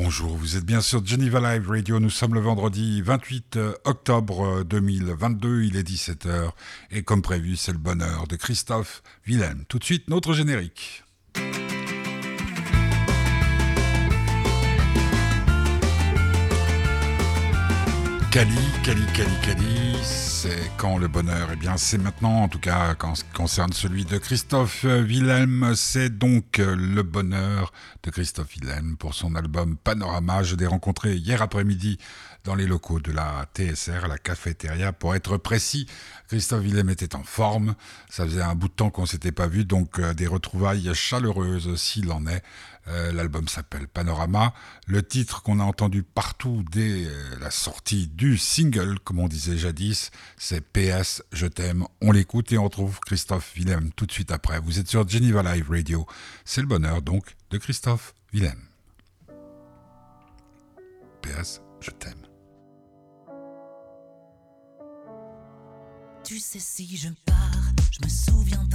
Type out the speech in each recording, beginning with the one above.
Bonjour, vous êtes bien sur Geneva Live Radio. Nous sommes le vendredi 28 euh, octobre 2022. Euh, Il est 17h. Et comme prévu, c'est le bonheur de Christophe Willem. Tout de suite, notre générique. Cali, Cali, Cali, Cali, c'est quand le bonheur? Eh bien, c'est maintenant, en tout cas, quand ce concerne celui de Christophe Willem, c'est donc le bonheur de Christophe Willem pour son album Panorama. Je l'ai rencontré hier après-midi dans les locaux de la TSR, la cafétéria, pour être précis. Christophe Willem était en forme. Ça faisait un bout de temps qu'on s'était pas vu, donc euh, des retrouvailles chaleureuses s'il en est. Euh, L'album s'appelle Panorama. Le titre qu'on a entendu partout dès euh, la sortie du single, comme on disait jadis, c'est PS, je t'aime. On l'écoute et on retrouve Christophe Willem tout de suite après. Vous êtes sur Geneva Live Radio. C'est le bonheur donc de Christophe Willem. PS, je t'aime. Tu sais, si je pars, je me souviendrai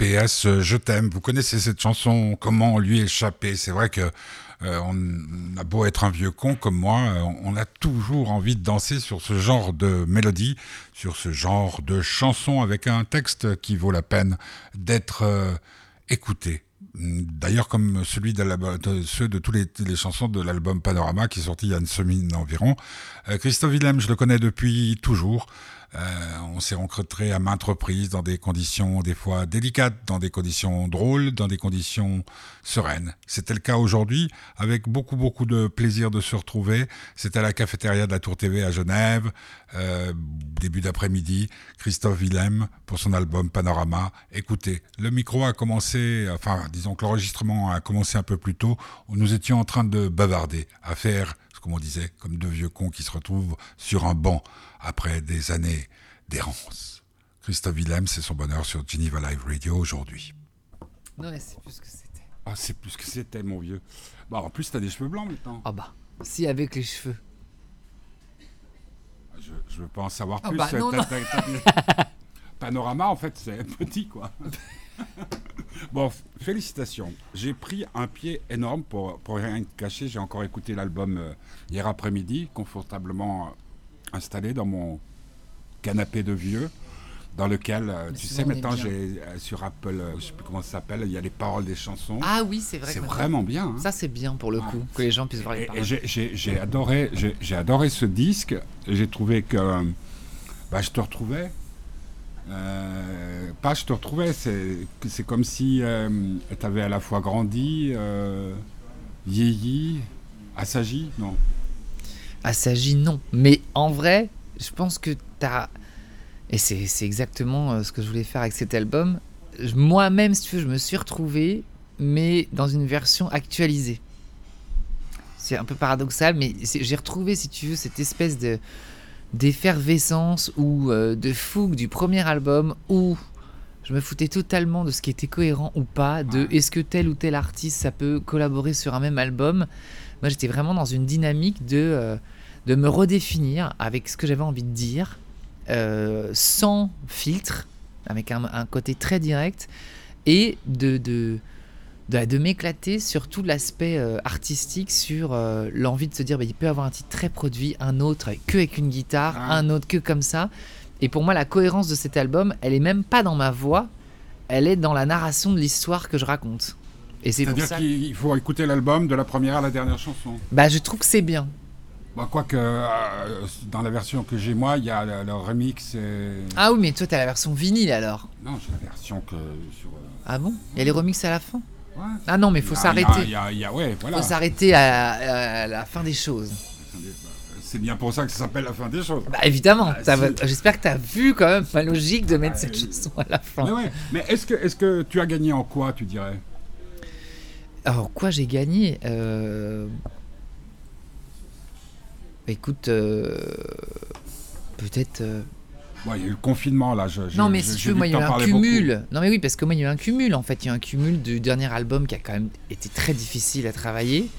PS, euh, je t'aime. Vous connaissez cette chanson, comment lui échapper? C'est vrai que euh, on a beau être un vieux con comme moi, euh, on a toujours envie de danser sur ce genre de mélodie, sur ce genre de chanson avec un texte qui vaut la peine d'être euh, écouté. D'ailleurs, comme celui de, de ceux de tous les, chansons de l'album Panorama qui est sorti il y a une semaine environ. Christophe Willem, je le connais depuis toujours. Euh, on s'est rencontrés à maintes reprises dans des conditions des fois délicates, dans des conditions drôles, dans des conditions sereines. C'était le cas aujourd'hui, avec beaucoup beaucoup de plaisir de se retrouver. C'était à la cafétéria de la Tour TV à Genève, euh, début d'après-midi. Christophe Willem pour son album Panorama. Écoutez, le micro a commencé, enfin disons que l'enregistrement a commencé un peu plus tôt. Nous étions en train de bavarder, à faire comme on disait, comme deux vieux cons qui se retrouvent sur un banc après des années d'errance. Christophe Willem, c'est son bonheur sur Geneva Live Radio aujourd'hui. Non, mais c'est plus ce que c'était. Ah, c'est plus que c'était, mon vieux. Bah, en plus, t'as des cheveux blancs maintenant. Ah bah, si avec les cheveux. Je, je veux pas en savoir plus. bah non, non. Panorama, en fait, c'est petit, quoi. bon, félicitations. J'ai pris un pied énorme pour, pour rien te cacher. J'ai encore écouté l'album euh, hier après-midi, confortablement euh, installé dans mon canapé de vieux, dans lequel, euh, tu sais, maintenant, j'ai euh, sur Apple, je sais plus comment ça s'appelle, il y a les paroles des chansons. Ah oui, c'est vrai. c'est vraiment bien. hein. Ça, c'est bien pour le coup, que les gens puissent voir les Et- paroles. j'ai- adoré, j'ai adoré ce disque. J'ai trouvé que bah, je te retrouvais. Euh, pas je te retrouvais, c'est comme si tu avais à la fois grandi, euh, vieilli, assagi, non? Assagi, non. Mais en vrai, je pense que t'as. Et c'est exactement euh, ce que je voulais faire avec cet album. Moi-même, si tu veux, je me suis retrouvé, mais dans une version actualisée. C'est un peu paradoxal, mais j'ai retrouvé, si tu veux, cette espèce de d'effervescence ou euh, de fougue du premier album où je me foutais totalement de ce qui était cohérent ou pas, de est-ce que tel ou tel artiste ça peut collaborer sur un même album? Moi j'étais vraiment dans une dynamique de, euh, de me redéfinir avec ce que j'avais envie de dire, euh, sans filtre, avec un, un côté très direct, et de, de, de, de m'éclater sur tout l'aspect euh, artistique, sur euh, l'envie de se dire bah, il peut avoir un titre très produit, un autre que avec une guitare, Ouais. un autre que comme ça. Et pour moi, la cohérence de cet album, elle est même pas dans ma voix, elle est dans la narration de l'histoire que je raconte. Et c'est pour C'est-à-dire ça. qu'il faut écouter l'album de la première à la dernière chanson. Bah, je trouve que c'est bien. Bah, Quoique, euh, dans la version que j'ai moi, il y a le, le remix. Et... Ah oui, mais toi, t'as la version vinyle alors. Non, j'ai la version que sur. euh, Ah bon? Il y a les remixes à la fin? Ah non, mais faut s'arrêter. Ouais, voilà. Faut s'arrêter à, à la fin des choses. C'est bien pour ça que ça s'appelle la fin des choses. Bah évidemment, Ah, j'espère que t'as vu quand même ma logique de mettre Ah, cette chanson à la fin. Mais ouais, mais est-ce que, est que tu as gagné en quoi, tu dirais? Alors quoi j'ai gagné? Euh, Écoute, euh, peut-être... Bon, il y a eu le confinement là. Je, Non mais je- si tu veux, moi il y a eu un cumul. Non mais oui, parce que moi il y a eu un cumul en fait. Il y a eu un cumul du dernier album qui a quand même été très difficile à travailler.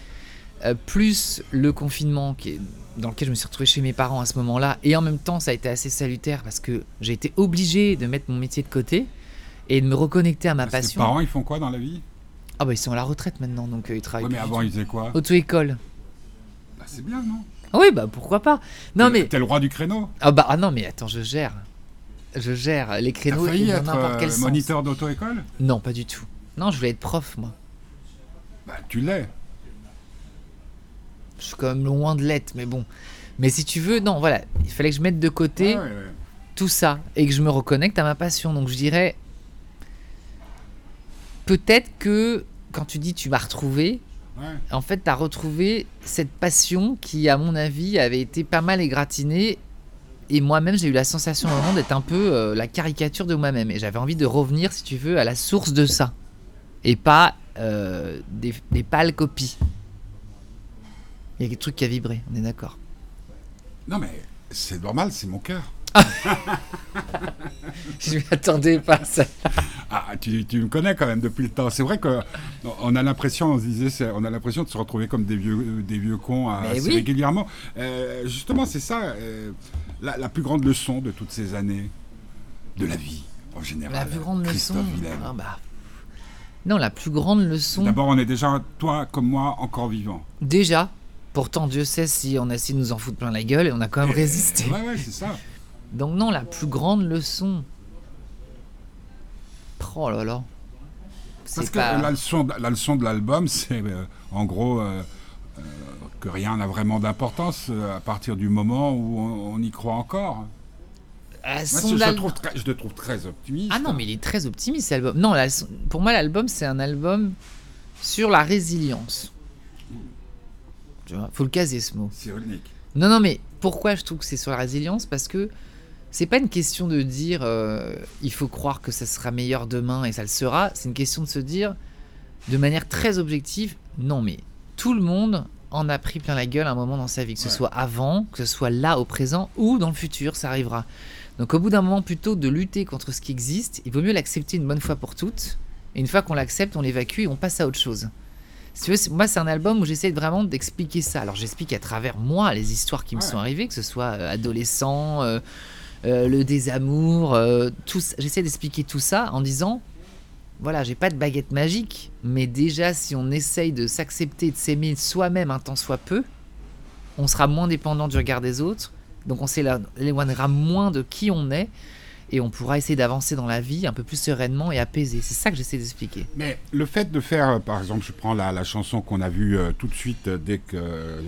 euh, plus le confinement qui est- dans lequel je me suis retrouvé chez mes parents à ce moment-là. Et en même temps ça a été assez salutaire parce que j'ai été obligé de mettre mon métier de côté et de me reconnecter à ma. Parce passion. Tes parents, ils font quoi dans la vie? Ah bah ils sont à la retraite maintenant donc euh, ils travaillent Ouais, mais avant, ils faisaient quoi? Auto-école. Bah, C'est bien, non? Ah oui bah pourquoi pas. Non T'es- mais... T'es le roi du créneau. Ah bah ah non mais attends je gère. Je gère les T'as créneaux failli et dans être n'importe quel euh, sens. moniteur d'auto-école? Non pas du tout. Non je voulais être prof moi. Bah, tu l'es. Je suis quand même loin de l'être, mais bon. Mais si tu veux, non, voilà, il fallait que je mette de côté ouais, ouais. tout ça et que je me reconnecte à ma passion. Donc je dirais, peut-être que quand tu dis tu m'as retrouvé, Ouais. en fait, tu as retrouvé cette passion qui, à mon avis, avait été pas mal égratignée. Et moi-même, j'ai eu la sensation au moment d'être un peu euh, la caricature de moi-même. Et j'avais envie de revenir, si tu veux, à la source de ça. Et pas euh, des, des pâles copies. Il y a quelque truc qui a vibré, on est d'accord. Non, mais c'est normal, c'est mon cœur. Je m'attendais pas à ça. Ah, tu, tu me connais quand même depuis le temps. C'est vrai que on a l'impression, on se disait, on a l'impression de se retrouver comme des vieux, des vieux cons Mais assez oui. régulièrement. Euh, justement, c'est ça, euh, la, la plus grande leçon de toutes ces années de la vie en général. La plus grande leçon. Christophe Willem. ah bah. Non, la plus grande leçon. D'abord, on est déjà, toi comme moi, encore vivant. Déjà, pourtant, Dieu sait si on a essayé de nous en foutre plein la gueule et on a quand même résisté. Ouais, ouais, c'est ça. Donc, non, la plus grande leçon. Oh là là. Parce que la, leçon, de- la leçon de l'album, c'est euh, en gros euh, euh, que rien n'a vraiment d'importance à partir du moment où on, on y croit encore. Ah, Moi, je, trouve très- je te trouve très optimiste. Ah non, mais il est très optimiste, cet album. Non, la- pour moi, l'album, c'est un album sur la résilience. Tu vois, faut le caser ce mot. C'est ironique. Non, non, mais pourquoi je trouve que c'est sur la résilience? Parce que c'est pas une question de dire euh, il faut croire que ça sera meilleur demain et ça le sera. C'est une question de se dire de manière très objective non, mais tout le monde en a pris plein la gueule à un moment dans sa vie, que ce Ouais. soit avant, que ce soit là au présent ou dans le futur, ça arrivera. Donc au bout d'un moment, plutôt de lutter contre ce qui existe, il vaut mieux l'accepter une bonne fois pour toutes. Et une fois qu'on l'accepte, on l'évacue et on passe à autre chose. Si tu veux, c'est- moi, c'est un album où j'essaie vraiment d'expliquer ça. Alors, j'explique à travers moi les histoires qui me Ouais. sont arrivées, que ce soit euh, adolescent, euh, euh, le désamour, euh. J'essaie d'expliquer tout ça en disant voilà, j'ai pas de baguette magique, mais déjà, si on essaye de s'accepter, de s'aimer soi-même un tant soit peu, on sera moins dépendant du regard des autres. Donc, on s'éloignera moins de qui on est. Et on pourra essayer d'avancer dans la vie un peu plus sereinement et apaisé. C'est ça que j'essaie d'expliquer. Mais le fait de faire, euh, par exemple, je prends la, la chanson qu'on a vue euh, tout de suite dès que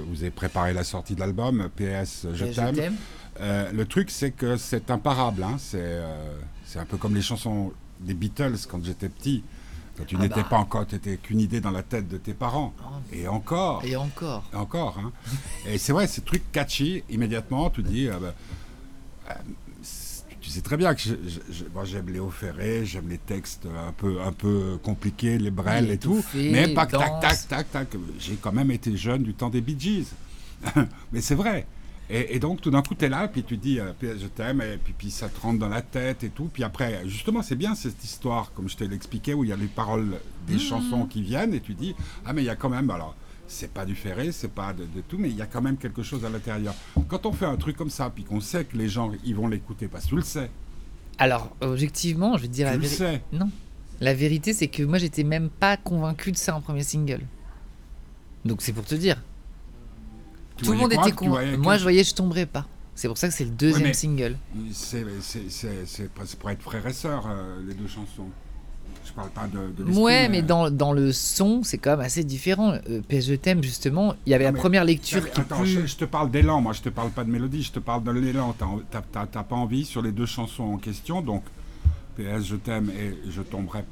vous avez préparé la sortie de l'album, PS Je t'aime. Euh, le truc, c'est que c'est imparable. hein. C'est euh, c'est un peu comme les chansons des Beatles quand j'étais petit. Quand tu Ah n'étais bah. pas encore, tu étais qu'une idée dans la tête de tes parents. Et encore. Et encore. Et encore. Hein. et c'est vrai, ces trucs catchy, immédiatement, tu dis. euh, bah, euh, tu sais très bien que j'aime Léo Ferré, j'aime les textes un peu, un peu compliqués, les brels et tout. Mais pas que tac, tac, tac, tac. J'ai quand même été jeune du temps des Bee Gees. mais c'est vrai. Et, et donc, tout d'un coup, tu es là, puis tu dis, euh, je t'aime, et puis, puis ça te rentre dans la tête et tout. Puis après, justement, c'est bien cette histoire, comme je te l'expliquais, où il y a les paroles des chansons qui viennent, et tu dis, ah, mais il y a quand même, alors, c'est pas du ferré, c'est pas de, de tout, mais il y a quand même quelque chose à l'intérieur. Quand on fait un truc comme ça, puis qu'on sait que les gens, ils vont l'écouter, parce que tu le sais, Alors, objectivement, je vais te dire tu la le vérité. sais. Non. La vérité, c'est que moi, j'étais même pas convaincu de ça en premier single. Donc, c'est pour te dire. Tu Tout le monde quoi était que- Moi, je voyais Je tomberai pas. C'est pour ça que c'est le deuxième single. C'est pour être frère et sœur, euh, les deux chansons. Je parle pas de, de Ouais, mais dans, dans le son, c'est quand même assez différent. Euh, PS Je t'aime, justement, il y avait la première lecture qui attends, plus... je, je te parle d'élan, moi je te parle pas de mélodie, je te parle de l'élan. T'as- pas envie sur les deux chansons en question, donc PS Je t'aime et Je tomberai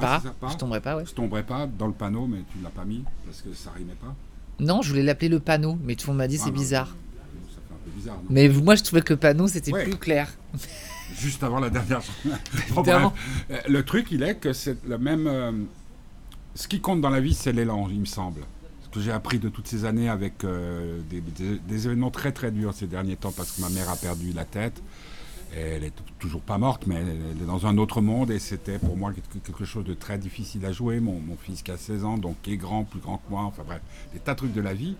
pas. ça, pas Je tomberai pas, ouais. Je tomberai pas dans le panneau, mais tu l'as pas mis parce que ça rimait pas. Non, je voulais l'appeler le panneau, mais tout le monde m'a dit Ah, c'est bizarre. Ça fait un peu bizarre. non Mais moi, je trouvais que le panneau, c'était Ouais. plus clair. Juste avant la dernière chanson. Bon, Évidemment. bref. Euh, Le truc, il est que c'est le même. euh, ce qui compte dans la vie, c'est l'élan, il me semble. Ce que j'ai appris de toutes ces années avec euh, des, des- des événements très très durs ces derniers temps parce que ma mère a perdu la tête. Elle est toujours pas morte, mais elle est dans un autre monde et c'était pour moi quelque- chose de très difficile à jouer. Mon, mon fils qui a 16 ans, donc qui est grand, plus grand que moi, enfin bref, des tas de trucs de la vie.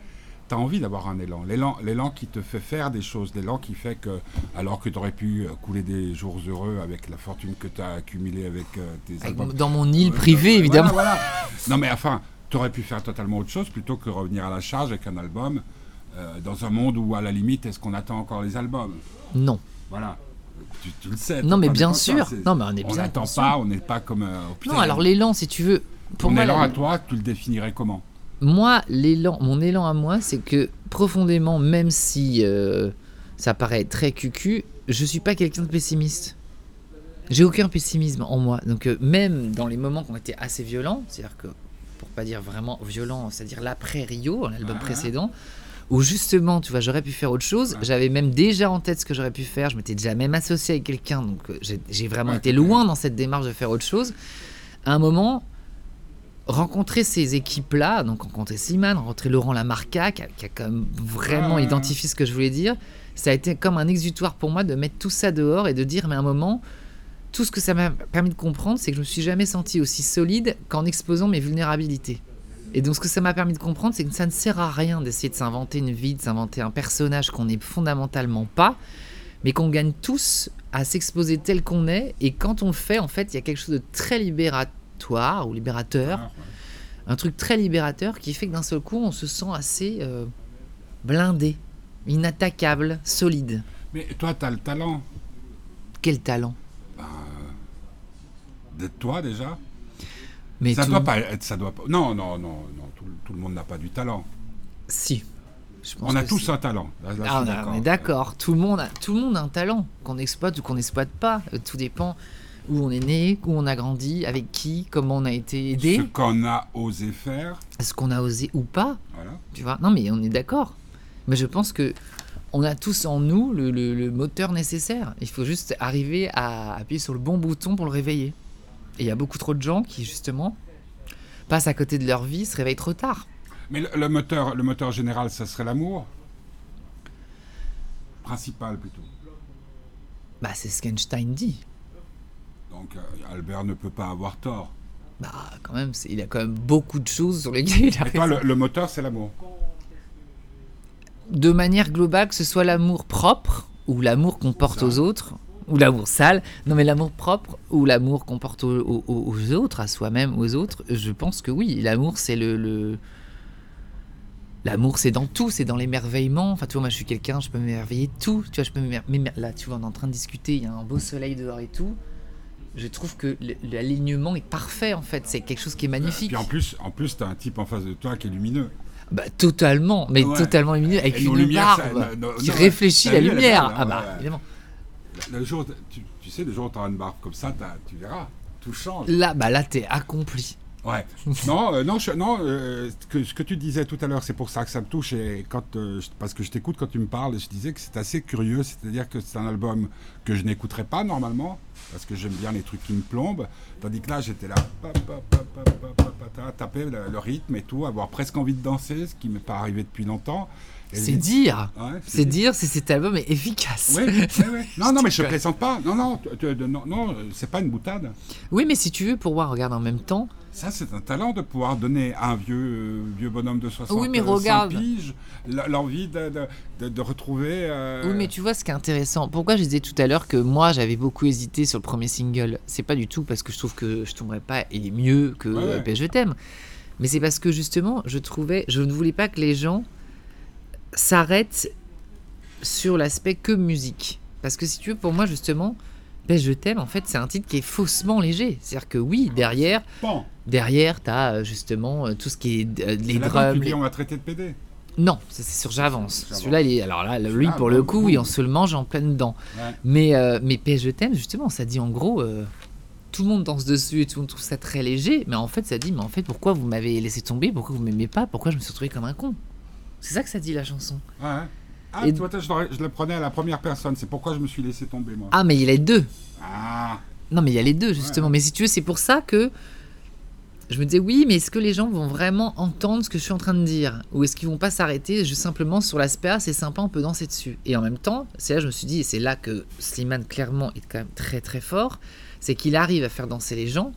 Tu as envie d'avoir un élan. L'élan, l'élan qui te fait faire des choses, l'élan qui fait que, alors que tu aurais pu euh, couler des jours heureux avec la fortune que tu as accumulée avec euh, tes albums. dans mon île privée, évidemment. voilà. Non, mais enfin, tu aurais pu faire totalement autre chose plutôt que revenir à la charge avec un album euh, dans un monde où, à la limite, est-ce qu'on attend encore les albums? Non. Voilà. Tu, tu le sais. Non, mais bien sûr. c'est- Non, mais on est On bien pas, on n'est pas comme. euh, putain, Non, alors l'élan, si tu veux. Pour ton moi, élan la- à toi, tu le définirais comment? Moi, l'élan, mon élan à moi, c'est que profondément, même si euh, ça paraît très cucu, je suis pas quelqu'un de pessimiste. J'ai aucun pessimisme en moi. Donc euh, même dans les moments qui ont été assez violents, c'est-à-dire que pour pas dire vraiment violent, c'est-à-dire l'après Rio, l'album Ouais. précédent, où justement, tu vois, j'aurais pu faire autre chose. Ouais. J'avais même déjà en tête ce que j'aurais pu faire. Je m'étais déjà même associé avec quelqu'un, donc euh, j'ai vraiment Ouais, été loin dans cette démarche de faire autre chose. À un moment, rencontrer ces équipes-là, donc rencontrer Siman, rencontrer Laurent Lamarca, qui a, qui a quand même vraiment Ouais. identifié ce que je voulais dire, ça a été comme un exutoire pour moi de mettre tout ça dehors et de dire, mais à un moment, tout ce que ça m'a permis de comprendre, c'est que je me suis jamais senti aussi solide qu'en exposant mes vulnérabilités. Et donc ce que ça m'a permis de comprendre, c'est que ça ne sert à rien d'essayer de s'inventer une vie, de s'inventer un personnage qu'on n'est fondamentalement pas, mais qu'on gagne tous à s'exposer tel qu'on est. Et quand on le fait, en fait, il y a quelque chose de très libératoire ou libérateur, Ah, un truc très libérateur qui fait que d'un seul coup, on se sent assez euh, blindé, inattaquable, solide. Mais toi, tu as le talent Quel talent? D'être toi déjà. Mais ça tout- doit pas être. Ça doit pas... Non, non, non, non. Tout, tout le monde n'a pas du talent. Si. Je pense On a tous un talent. Là, là, je Ah, on est d'accord. Tout le monde a, tout le monde a un talent qu'on exploite ou qu'on n'exploite pas. Euh, Tout dépend où on est né, où on a grandi, avec qui, comment on a été aidé, Ce qu'on a osé faire, est-ce qu'on a osé ou pas. voilà. Tu vois? Non, mais on est d'accord. Mais je pense que on a tous en nous le, le- le moteur nécessaire. Il faut juste arriver à appuyer sur le bon bouton pour le réveiller. Et il y a beaucoup trop de gens qui, justement, passent à côté de leur vie, se réveillent trop tard. Mais le, le moteur, le moteur général, ça serait l'amour Principal plutôt. Bah, c'est ce qu'Einstein dit. Donc euh, Albert ne peut pas avoir tort. bah quand même, il a quand même beaucoup de choses sur lesquelles il a Et toi, le moteur, c'est l'amour. De manière globale, que ce soit l'amour propre ou l'amour qu'on porte aux autres, ou l'amour sale, non mais l'amour propre ou l'amour qu'on porte aux, aux- aux autres, à soi-même, aux autres, je pense que oui, l'amour c'est le... le- L'amour, c'est dans tout, c'est dans l'émerveillement. Enfin, tu vois, moi, je suis quelqu'un, je peux m'émerveiller de tout. Tu vois, je peux m'émerveiller. Là, tu vois, on est en train de discuter, il y a un beau soleil dehors et tout. Je trouve que l'alignement est parfait, en fait. C'est quelque chose qui est magnifique. Puis en plus, en plus, t'as un type en face de toi qui est lumineux. Bah, totalement, mais Ouais. totalement lumineux, avec Et une barbe ça- no- qui non, réfléchit la lumière. ah bah, ouais. évidemment. Le jour, tu, tu sais, le jour où tu auras une barbe comme ça, tu verras, tout change. Là, bah là, t'es accompli. Ouais. non, euh, non, je- non euh, ce, que, ce que tu disais tout à l'heure, c'est pour ça que ça me touche. Et quand, euh, je- parce que je t'écoute quand tu me parles, et je disais que c'est assez curieux. C'est-à-dire que c'est un album que je n'écouterais pas normalement, parce que j'aime bien les trucs qui me plombent. Tandis que là, j'étais là, taper le, le rythme et tout, avoir presque envie de danser, ce qui m'est pas arrivé depuis longtemps. C'est dire. Ouais, C'est dire si cet album est efficace. Oui, oui, oui. Non, non, mais je ne plaisante pas. Non, non, non, non, c'est pas une boutade. Oui, mais si tu veux, pour voir, regarde en même temps. Ça, c'est un talent de pouvoir donner à un vieux, euh, vieux bonhomme de 60 Oui, mais euh, 100 regarde. piges l'envie de, de, de- de retrouver. euh, Oui, mais tu vois ce qui est intéressant. Pourquoi je disais tout à l'heure que moi j'avais beaucoup hésité sur le premier single? C'est pas du tout parce que je trouve que Je tomberai pas il est mieux que Ouais, ouais. Ben, Je t'aime. Mais c'est parce que justement, je trouvais. Je ne voulais pas que les gens s'arrêtent sur l'aspect que musique. Parce que si tu veux, pour moi, justement, Ben Je t'aime, en fait, c'est un titre qui est faussement léger. C'est-à-dire que oui, derrière, Bon, derrière, t'as euh, justement euh, tout ce qui est euh, les drums. les- on va traiter de PD. Non, ça, c'est sur J'avance. Celui-là, il est... alors là, lui, pour le coup, oui, on se le mange en pleine dent. Ouais. Mais, euh, mais PS Je t'aime, justement, ça dit en gros, euh, tout le monde danse dessus et tout le monde trouve ça très léger, mais en fait, ça dit, mais en fait, pourquoi vous m'avez laissé tomber? Pourquoi vous m'aimez pas? Pourquoi je me suis retrouvé comme un con? C'est ça que ça dit la chanson. Ouais. Ah, Et- toi, je, je le prenais à la première personne. C'est pourquoi je me suis laissé tomber, moi. Ah, mais il y a les deux. Ah, Non, mais il y a les deux, justement. Ouais. Mais si tu veux, c'est pour ça que je me disais, oui, mais est-ce que les gens vont vraiment entendre ce que je suis en train de dire? Ou est-ce qu'ils vont pas s'arrêter juste simplement sur l'aspect, ah, c'est sympa, on peut danser dessus? Et en même temps, c'est là que je me suis dit, et c'est là que Slimane, clairement, est quand même très très fort, c'est qu'il arrive à faire danser les gens.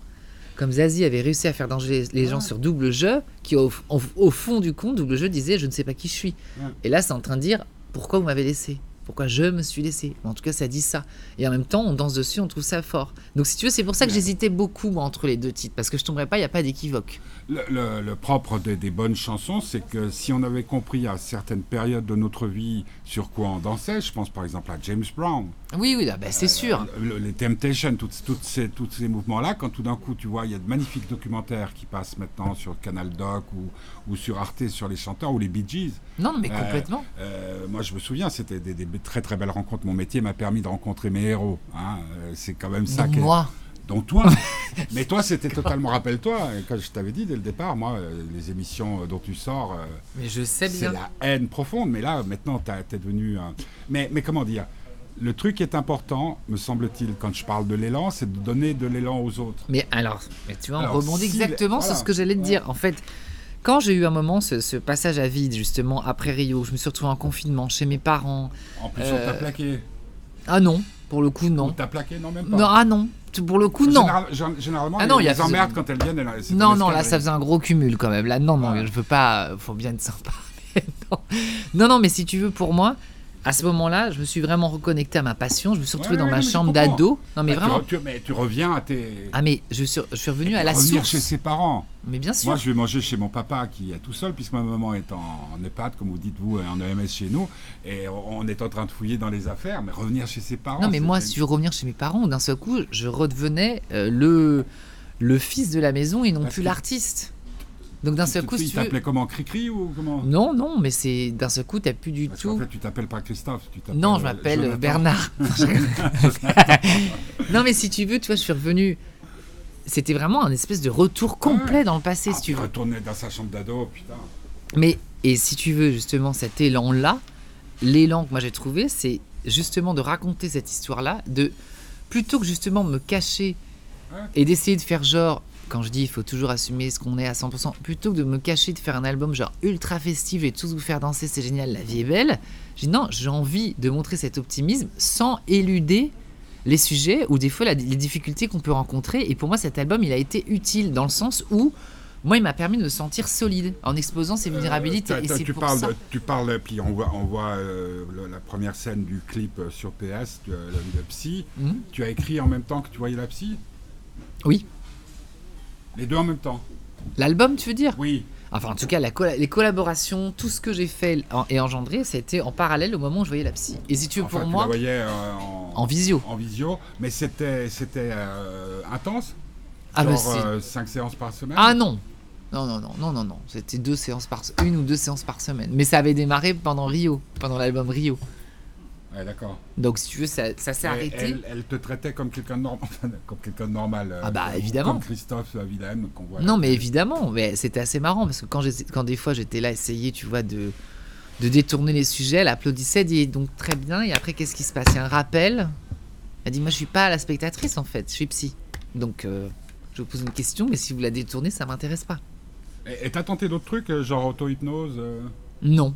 Comme Zazie avait réussi à faire danser les gens Ouais. sur double jeu, qui au, au- au fond du compte, double jeu disait je ne sais pas qui je suis. Ouais. Et là, c'est en train de dire pourquoi vous m'avez laissé? Pourquoi je me suis laissé? En tout cas, ça dit ça. Et en même temps, on danse dessus, on trouve ça fort. Donc, si tu veux, c'est pour ça que j'hésitais beaucoup moi, entre les deux titres, parce que je tomberais pas, il n'y a pas d'équivoque. Le, le- le propre des, des bonnes chansons, c'est que si on avait compris à certaines périodes de notre vie sur quoi on dansait, je pense par exemple à James Brown, Oui, oui, ah bah, c'est sûr. Le- les Temptations, toutes, toutes ces, tous ces mouvements-là, quand tout d'un coup, tu vois, il y a de magnifiques documentaires qui passent maintenant sur Canal Doc ou, ou sur Arte sur les chanteurs ou les Bee Gees. Non, mais Euh, complètement. Euh, moi, je me souviens, c'était des, des très très belles rencontres. Mon métier m'a permis de rencontrer mes héros. hein. Euh, C'est quand même ça moi, Donc toi, mais toi, c'était totalement. Rappelle-toi, quand je t'avais dit dès le départ, moi, euh, les émissions euh, dont tu sors, euh, mais je sais c'est bien. la haine profonde. Mais là, maintenant, t'es devenu. un- Mais, mais comment dire Le truc qui est important, me semble-t-il, quand je parle de l'élan, c'est de donner de l'élan aux autres. Mais alors, mais tu vois, on Alors, rebondit si- exactement voilà. sur ce que j'allais te dire. En fait, quand j'ai eu un moment, ce, ce passage à vide, justement, après Rio, je me suis retrouvé en confinement chez mes parents. En plus, Euh, on t'a plaqué. Ah non, pour le coup, On non. t'a plaqué, non, même pas. Non, ah non. Pour le coup, non. Général- gén- généralement, Ah non, il y a- emmerdes, quand elles viennent, elles- Non, non, là, ça faisait un gros cumul quand même. Là, non, non, Ouais. je veux pas. Faut bien être sympa. non. non, non, mais si tu veux, pour moi, à ce moment-là, je me suis vraiment reconnecté à ma passion. Je me suis retrouvé Ouais, dans ouais, ma chambre d'ado. Non, mais Bah, vraiment. tu, mais tu reviens à tes. Ah, mais je suis, je suis revenu à la revenir source. chez ses parents. Mais bien sûr. Moi, je vais manger chez mon papa qui est tout seul, puisque ma maman est en, en EHPAD, comme vous dites vous, et en EMS chez nous, et on est en train de fouiller dans les affaires, mais revenir chez ses parents. Non, mais moi, si je veux revenir chez mes parents, d'un seul coup, je redevenais euh, le, le fils de la maison et non Parce plus que- l'artiste. Donc d'un seul coup, tu si tu veux... t'appelais comment? Cricri ou comment? Non, non, mais c'est d'un seul coup, t'as plus du Parce tout. fait, tu t'appelles pas Christophe, tu t'appelles. Non, je euh, m'appelle. Bernard. non, mais si tu veux, tu vois, je suis revenu. C'était vraiment un espèce de retour complet Ouais. dans le passé, Ah, si tu veux. Retourner dans sa chambre d'ado, putain. Mais, et si tu veux, justement, cet élan-là, l'élan que moi j'ai trouvé, c'est justement de raconter cette histoire-là, de plutôt que justement me cacher et d'essayer de faire genre, quand je dis il faut toujours assumer ce qu'on est à 100%, plutôt que de me cacher, de faire un album genre ultra festif et tous vous faire danser, c'est génial, la vie est belle, j'ai non, j'ai envie de montrer cet optimisme sans éluder les sujets ou des fois la- les difficultés qu'on peut rencontrer. Et pour moi, cet album, il a été utile dans le sens où moi, il m'a permis de me sentir solide en exposant ses vulnérabilités. Euh, et t'as- c'est tu pour parles, ça. tu parles, puis on voit, on voit euh, le- la première scène du clip euh, sur PS, de, le, le psy. Mhm. Tu as écrit en même temps que tu voyais la psy? Oui. Les deux en même temps L'album, tu veux dire? Oui. Enfin, en tout cas, la colla- les collaborations, tout ce que j'ai fait en- et engendré, c'était en parallèle au moment où je voyais la psy. Et si tu veux, Enfin, pour tu moi, la voyais euh, en, en visio. en visio, mais c'était c'était euh, intense Ah, bah, Genre euh, cinq séances par semaine Ah non Non, non, non, non, non, non. C'était deux séances par une ou deux séances par semaine. Mais ça avait démarré pendant Rio, pendant l'album Rio. Ouais, d'accord. Donc si tu veux, ça, ça s'est arrêté. Elle, elle te traitait comme quelqu'un de, norm- comme quelqu'un de normal. euh, Ah bah, évidemment. Comme Christophe Willem qu'on voit. Non, mais évidemment, mais c'était assez marrant parce que quand, des fois j'étais là, essayer, tu vois, de, de détourner les sujets, elle applaudissait, elle dit donc très bien. Et après, qu'est-ce qui se passe? Il y a un rappel. Elle dit Moi, je suis pas la spectatrice en fait, je suis psy. Donc, euh, je vous pose une question, mais si vous la détournez, ça m'intéresse pas. Et t'as tenté d'autres trucs, euh, genre auto-hypnose euh, Non.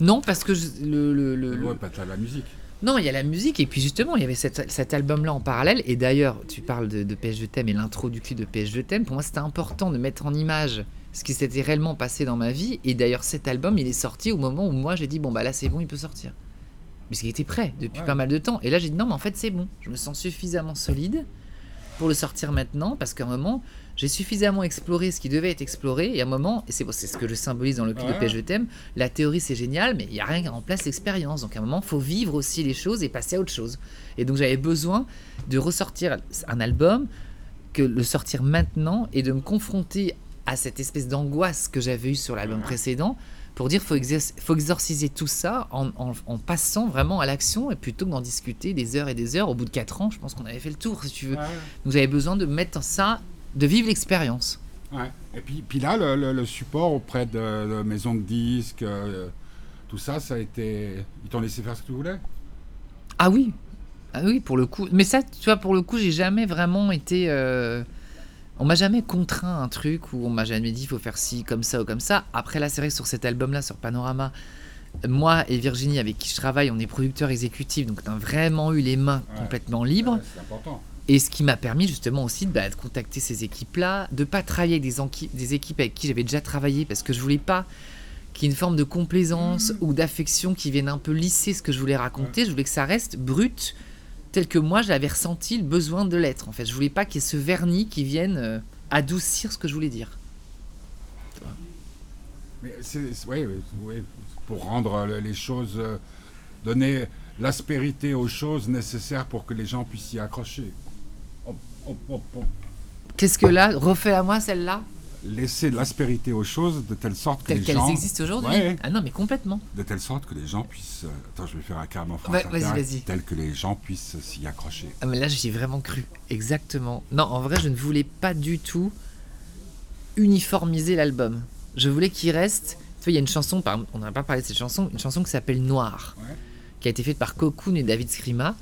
Non, parce que je- le, le, le- le- Ouais, pas de la musique. Non, il y a la musique, et puis justement, il y avait cet, cet album-là en parallèle. Et d'ailleurs, tu parles de, de PS Je t'aime et l'intro du clip de PS Je t'aime. Pour moi, c'était important de mettre en image ce qui s'était réellement passé dans ma vie. Et d'ailleurs, cet album, il est sorti au moment où moi, j'ai dit, bon, bah là, c'est bon, il peut sortir. Puisqu'il était prêt depuis Ouais. pas mal de temps. Et là, j'ai dit, non, mais en fait, c'est bon. Je me sens suffisamment solide pour le sortir maintenant, parce qu'à un moment, j'ai suffisamment exploré ce qui devait être exploré. Et à un moment, et c'est ce que je symbolise dans le clip Ouais. de t'aime, la théorie c'est génial, mais il n'y a rien qui remplace l'expérience. Donc à un moment, faut vivre aussi les choses et passer à autre chose. Et donc j'avais besoin de ressortir un album, que le sortir maintenant et de me confronter à cette espèce d'angoisse que j'avais eue sur l'album précédent pour dire faut, faut exorciser tout ça en, en- en passant vraiment à l'action et plutôt que d'en discuter des heures et des heures. Au bout de 4 ans, je pense qu'on avait fait le tour si tu veux. Ouais, Donc j'avais besoin de mettre ça, de vivre l'expérience. ouais. Et puis, puis là, le, le- le support auprès de, de maisons de disques, euh, tout ça, ça a été. Ils t'ont laissé faire ce que tu voulais? Ah oui, ah oui, pour le coup. Mais ça, tu vois, pour le coup, j'ai jamais vraiment été. euh, On m'a jamais contraint à un truc où on m'a jamais dit il faut faire ci, comme ça ou comme ça. Après, là, c'est vrai que sur cet album-là, sur Panorama, moi et Virginie, avec qui je travaille, on est producteurs exécutifs, donc on a vraiment eu les mains Ouais. complètement libres. Ouais, C'est important. Et ce qui m'a permis justement aussi de, bah, de contacter ces équipes-là, de pas travailler avec des, enqui- des équipes avec qui j'avais déjà travaillé parce que je voulais pas qu'il y ait une forme de complaisance ou d'affection qui vienne un peu lisser ce que je voulais raconter. Je voulais que ça reste brut, tel que moi j'avais ressenti le besoin de l'être. En fait, je voulais pas qu'il y ait ce vernis qui vienne euh, adoucir ce que je voulais dire. Mais ouais, ouais, pour rendre euh, les choses, euh, donner l'aspérité aux choses nécessaires pour que les gens puissent s'y accrocher. Qu'est-ce que là Refais à moi celle-là, Laisser de l'aspérité aux choses de telle sorte que telle les qu'elles gens, existent aujourd'hui. Ouais. Ah non, mais complètement. de telle sorte que les gens puissent. euh, Attends, je vais faire un carrément français. vas-y, vas-y. Tel que les gens puissent s'y accrocher. Ah mais là j'y ai vraiment cru, exactement. Non, en vrai je ne voulais pas du tout uniformiser l'album. Je voulais qu'il reste... Tu vois, il y a une chanson, par... on n'a pas parlé de cette chanson, une chanson qui s'appelle Noir, Ouais. qui a été faite par Cocoon et David Scrima.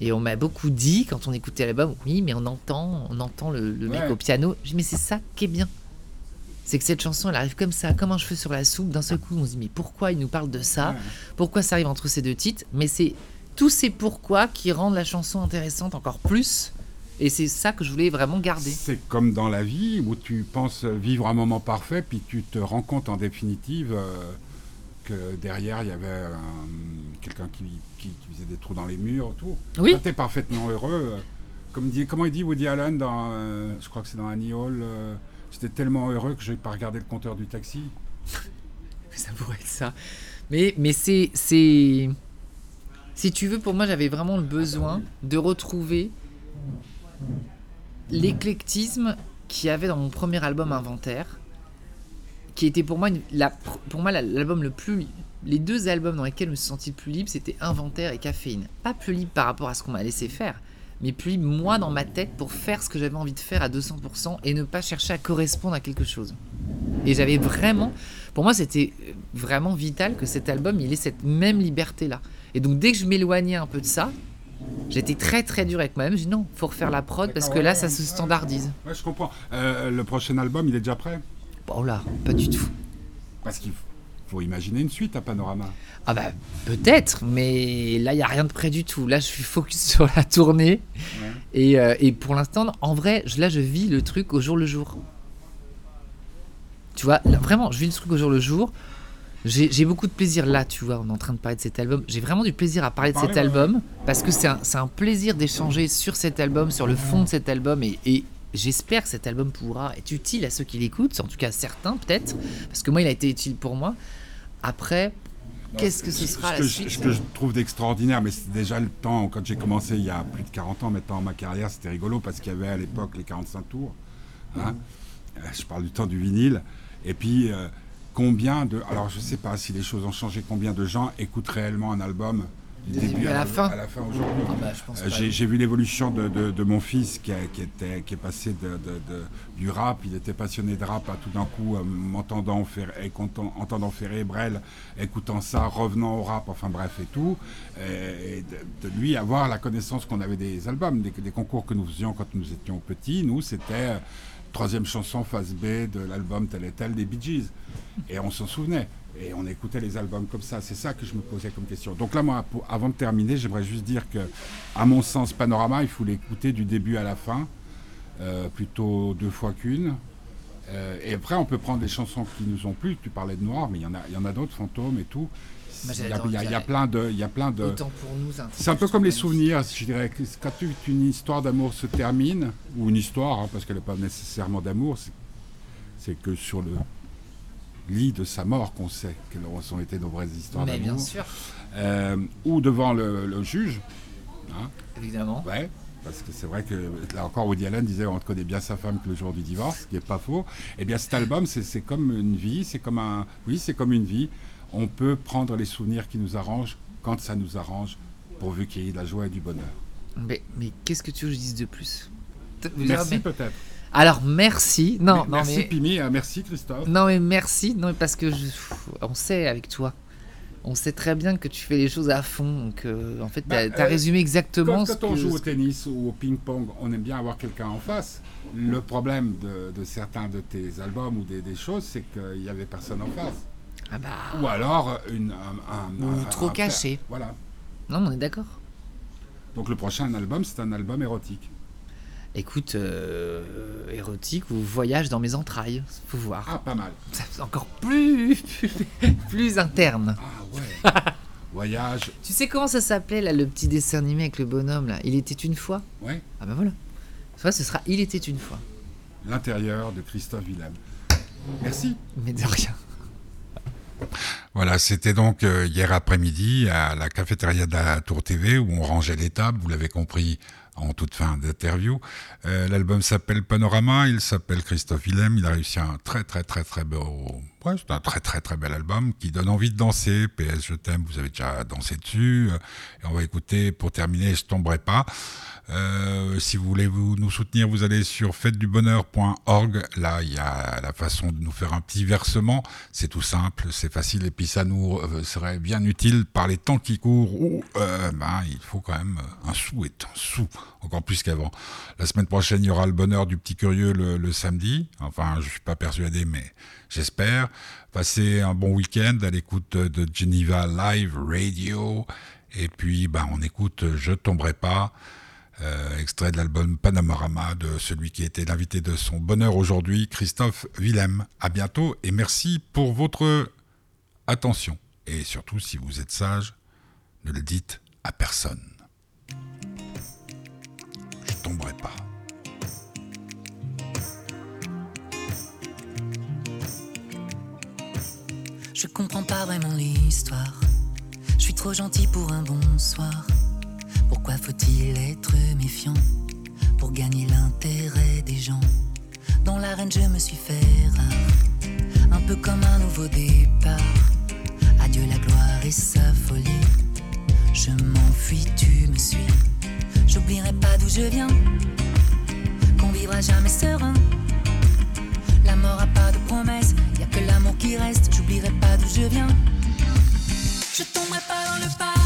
Et on m'a beaucoup dit, quand on écoutait l'album, oui mais on entend, on entend le, le mec au piano. J'ai dit mais c'est ça qui est bien. C'est que cette chanson elle arrive comme ça, comme un cheveu sur la soupe. D'un seul coup on se dit mais pourquoi il nous parle de ça? Pourquoi ça arrive entre ces deux titres, mais c'est tous ces pourquoi qui rendent la chanson intéressante encore plus. Et c'est ça que je voulais vraiment garder. C'est comme dans la vie où tu penses vivre un moment parfait, puis tu te rends compte en définitive euh, que derrière il y avait un- quelqu'un qui, qui- qui faisait des trous dans les murs, tout. Oui. T'es parfaitement heureux. euh, Comme dit, comment il dit Woody Allen dans, euh, je crois que c'est dans Annie Hall. euh, J'étais tellement heureux que je n'ai pas regardé le compteur du taxi. Ça pourrait être ça. Mais, mais c'est, c'est. Si tu veux, pour moi, j'avais vraiment le besoin de retrouver l'éclectisme qu'il y avait dans mon premier album Inventaire, qui était pour moi, une- la, pour moi la- l'album le plus. Les deux albums dans lesquels je me suis senti le plus libre, c'était Inventaire et Caféine. Pas plus libre par rapport à ce qu'on m'a laissé faire, mais libre moi dans ma tête pour faire ce que j'avais envie de faire à 200% et ne pas chercher à correspondre à quelque chose. Et j'avais vraiment, pour moi, c'était euh, vraiment vital que cet album, il ait cette même liberté-là. Et donc, dès que je m'éloignais un peu de ça, j'étais très très dur avec moi-même. Je dis non, faut refaire la prod parce que là, ça se standardise. Ouais, je comprends. Euh, le prochain album, il est déjà prêt? Bon là, pas du tout. Parce qu'il faut imaginer une suite à Panorama. Ah bah peut-être, mais là il y a rien de près du tout. Là je suis focus sur la tournée et, euh, et pour l'instant, en vrai, je- là je vis le truc au jour le jour. Tu vois, là, vraiment, je vis le truc au jour le jour. J'ai beaucoup de plaisir là, tu vois, on est en train de parler de cet album. J'ai vraiment du plaisir à parler de cet album parce que c'est un, c'est un plaisir d'échanger sur cet album, sur le fond de cet album et, et j'espère que cet album pourra être utile à ceux qui l'écoutent, en tout cas certains peut-être, parce que moi il a été utile pour moi. Après, qu'est-ce que ce sera ce la que, suite je, ce que je trouve d'extraordinaire, mais c'est déjà le temps, quand j'ai commencé il y a plus de 40 ans maintenant, ma carrière, c'était rigolo parce qu'il y avait à l'époque les 45 tours. hein. Euh, Je parle du temps du vinyle. Et puis, euh, combien de. Alors, je ne sais pas si les choses ont changé, combien de gens écoutent réellement un album du Du début à la fin. à la fin aujourd'hui. Ah bah, Euh. J'ai vu l'évolution de, de- de mon fils qui, a- qui était, qui est passé de, du rap. Il était passionné de rap à tout d'un coup, euh, m'entendant faire, entendant Ferré, Brel, écoutant ça, revenant au rap, enfin bref et tout. Et, de, lui avoir la connaissance qu'on avait des albums, des, des concours que nous faisions quand nous étions petits. Nous, c'était euh, troisième chanson face B de l'album tel et tel des Bee Gees. Et on s'en souvenait. Et on écoutait les albums comme ça. C'est ça que je me posais comme question. Donc là, moi, avant de terminer, j'aimerais juste dire que, à mon sens, Panorama, il faut l'écouter du début à la fin, euh, plutôt deux fois qu'une. Euh, et après, on peut prendre des chansons qui nous ont plu. Tu parlais de Noir, mais il y en a, a d'autres, Fantômes et tout. Il y a, j'adore il y a- il y a Jared. plein de, il y a plein de. C'est un peu comme les souvenirs, je dirais. Quand une histoire d'amour se termine, ou une histoire, hein, parce qu'elle n'est pas nécessairement d'amour, c'est- que sur le lit de sa mort qu'on sait quelles ont été nos vraies histoires Mais bien d'amour. sûr, Euh, ou devant le, le juge, hein, évidemment. ouais, parce que c'est vrai que là encore Woody Allen disait on connaît bien sa femme que le jour du divorce, ce qui n'est pas faux. Eh bien cet album c'est c'est comme une vie, c'est comme un, oui c'est comme une vie. On peut prendre les souvenirs qui nous arrangent quand ça nous arrange, pourvu qu'il y ait de la joie et du bonheur. Mais, mais qu'est-ce que tu veux que je dise de plus Merci mais- peut-être. Alors merci. Non, Mais- non merci mais Pimi, euh, merci Christophe. non mais merci. Non mais parce que je- on sait avec toi. On sait très bien que tu fais les choses à fond. Donc, euh, en fait, Bah, as euh, résumé exactement Quand, ce quand on joue au tennis ou au ping-pong, on aime bien avoir quelqu'un en face. Le problème de, de certains de tes albums ou des, des choses, c'est qu'il n'y avait personne en face. Ah bah. Ou alors une, un, un- Ou un- trop caché. Voilà. Non, mais on est d'accord. Donc le prochain album, c'est un album érotique. Écoute, euh, érotique ou voyage dans mes entrailles. Faut voir. Ah, pas mal. C'est encore plus, plus interne. Ah ouais. Voyage. Tu sais comment ça s'appelait là, le petit dessin animé avec le bonhomme là? Il était une fois Ouais. Ah bah voilà. Ça, ce sera Il était une fois. L'intérieur de Christophe Willem. Merci. Mais de rien. Voilà, c'était donc euh, hier après-midi à la cafétéria de la Tour TV où on rangeait les tables, vous l'avez compris en toute fin d'interview. Euh, L'album s'appelle Panorama, il s'appelle Christophe Willem, il a réussi un très très très très beau... C'est un très très très bel album qui donne envie de danser. PS, je t'aime, vous avez déjà dansé dessus. Euh, Et on va écouter, pour terminer, Je tomberai pas. Euh, si vous voulez vous, nous soutenir, vous allez sur fêtedubonheur.org. Là, il y a la façon de nous faire un petit versement. C'est tout simple, c'est facile, et puis ça nous euh, serait bien utile par les temps qui courent où ben, il faut quand même un sou est un sou, encore plus qu'avant. La semaine prochaine, il y aura le bonheur du petit curieux le, le samedi. Enfin, je suis pas persuadé, mais j'espère. Passez un bon week-end à l'écoute de Geneva Live Radio. Et puis, ben, on écoute Je tomberai pas. Euh, extrait de l'album Panorama de celui qui était l'invité de son bonheur aujourd'hui, Christophe Willem. À bientôt et merci pour votre attention. Et surtout, si vous êtes sage, ne le dites à personne. Je tomberai pas. Je comprends pas vraiment l'histoire. Je suis trop gentil pour un bonsoir. Pourquoi faut-il être méfiant pour gagner l'intérêt des gens? Dans l'arène, je me suis fait rare, un peu comme un nouveau départ. Adieu la gloire et sa folie. Je m'enfuis, tu me suis. J'oublierai pas d'où je viens, qu'on vivra jamais serein. La mort a pas de promesse, l'amour qui reste. J'oublierai pas d'où je viens. Je tomberai pas dans le panneau,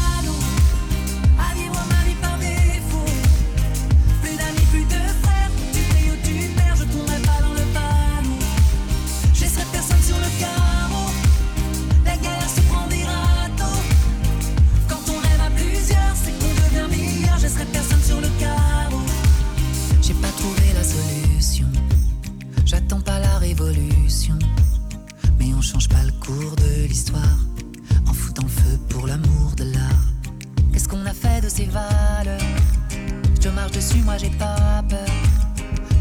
dessus, moi j'ai pas peur.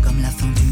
Comme la fin du